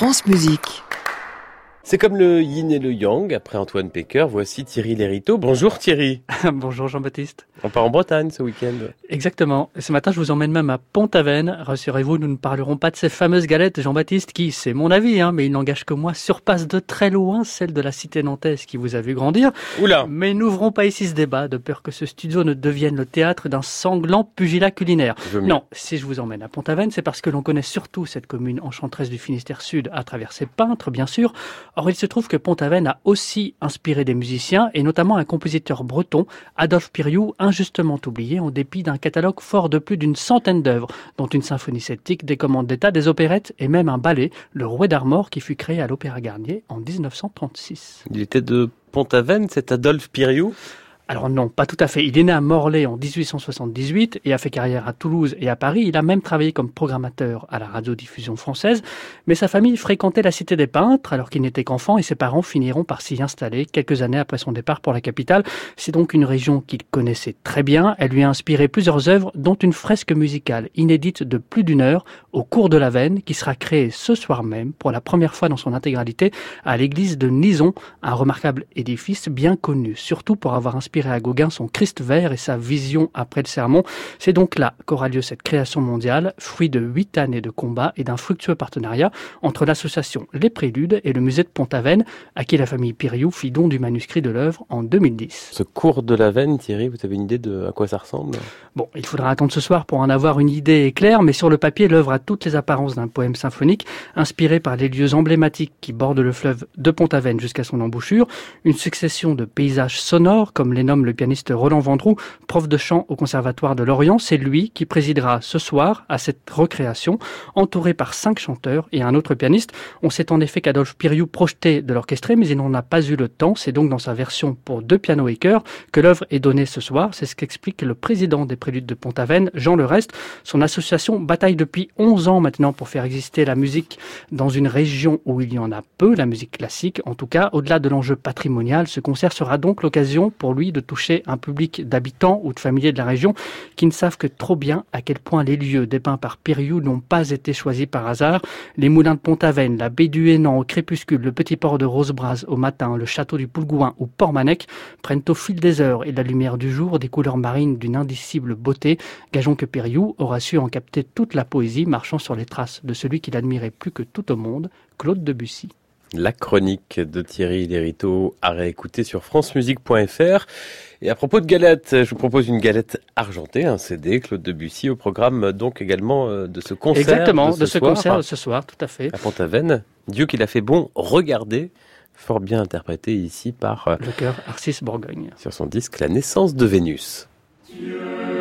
France Musique. C'est comme le yin et le yang. Après Antoine Pecker, voici Thierry Lériteau. Bonjour Thierry. Bonjour Jean-Baptiste. On part en Bretagne ce week-end. Exactement. ce matin, je vous emmène même à Pont-Aven. Rassurez-vous, nous ne parlerons pas de ces fameuses galettes, Jean-Baptiste, qui, c'est mon avis, hein, mais il n'engage que moi, surpasse de très loin celle de la cité nantaise qui vous a vu grandir. Oula. Mais n'ouvrons pas ici ce débat, de peur que ce studio ne devienne le théâtre d'un sanglant pugilat culinaire. Non, si je vous emmène à Pont-Aven, c'est parce que l'on connaît surtout cette commune enchanteresse du Finistère Sud à travers ses peintres, bien sûr. Or, il se trouve que Pont-Aven a aussi inspiré des musiciens, et notamment un compositeur breton, Adolphe Piriou, injustement oublié en dépit d'un catalogue fort de plus d'une centaine d'œuvres, dont une symphonie celtique, des commandes d'État, des opérettes et même un ballet, le Rouet d'Armor, qui fut créé à l'Opéra Garnier en 1936. Il était de Pont-Aven, cet Adolphe Piriou? Alors non, pas tout à fait. Il est né à Morlaix en 1878 et a fait carrière à Toulouse et à Paris. Il a même travaillé comme programmateur à la radiodiffusion française. Mais sa famille fréquentait la cité des peintres alors qu'il n'était qu'enfant et ses parents finiront par s'y installer quelques années après son départ pour la capitale. C'est donc une région qu'il connaissait très bien. Elle lui a inspiré plusieurs œuvres dont une fresque musicale inédite de plus d'une heure au cours de la Veine qui sera créée ce soir même pour la première fois dans son intégralité à l'église de Nison, un remarquable édifice bien connu surtout pour avoir inspiré à Gauguin son Christ vert et sa vision après le sermon. C'est donc là qu'aura lieu cette création mondiale, fruit de huit années de combat et d'un fructueux partenariat entre l'association Les Préludes et le musée de Pont-Aven, à qui la famille Piriou fit don du manuscrit de l'œuvre en 2010. Ce cours de la veine, Thierry, vous avez une idée de à quoi ça ressemble? Bon, il faudra attendre ce soir pour en avoir une idée claire, mais sur le papier, l'œuvre a toutes les apparences d'un poème symphonique, inspiré par les lieux emblématiques qui bordent le fleuve de Pont-Aven jusqu'à son embouchure, une succession de paysages sonores comme les nomme le pianiste Roland Vendroux, prof de chant au Conservatoire de Lorient. C'est lui qui présidera ce soir à cette recréation, entouré par cinq chanteurs et un autre pianiste. On sait en effet qu'Adolphe Piriou projetait de l'orchestrer, mais il n'en a pas eu le temps. C'est donc dans sa version pour deux pianos et chœurs que l'œuvre est donnée ce soir. C'est ce qu'explique le président des Préludes de Pont-Aven, Jean Le Reste. Son association bataille depuis 11 ans maintenant pour faire exister la musique dans une région où il y en a peu, la musique classique. En tout cas, au-delà de l'enjeu patrimonial, ce concert sera donc l'occasion pour lui de toucher un public d'habitants ou de familiers de la région qui ne savent que trop bien à quel point les lieux dépeints par Périou n'ont pas été choisis par hasard. Les moulins de Pont-Aven, la baie du Hénan au crépuscule, le petit port de Rosebras au matin, le château du Poulgouin ou Port-Manec prennent au fil des heures et de la lumière du jour des couleurs marines d'une indicible beauté. Gageons que Périou aura su en capter toute la poésie marchant sur les traces de celui qu'il admirait plus que tout au monde, Claude Debussy. La chronique de Thierry Lériteau à réécouter sur francemusique.fr. Et à propos de galettes, je vous propose une galette argentée, un CD, Claude Debussy, au programme donc également euh, de ce concert. Exactement, de ce, concert de ce soir, tout à fait. À Pont-Aven. Dieu qu'il a fait bon, regardez, fort bien interprété ici par... Euh, Le cœur Arcis Bourgogne. Sur son disque La naissance de Vénus. Dieu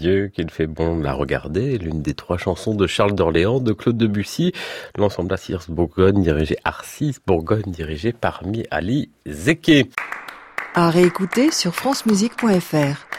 qu'il fait bon de la regarder, l'une des trois chansons de Charles d'Orléans, de Claude Debussy, l'ensemble Assirs Bourgogne dirigé Arcis Bourgogne dirigé par Mi Ali Zeke. À réécouter sur francemusique.fr.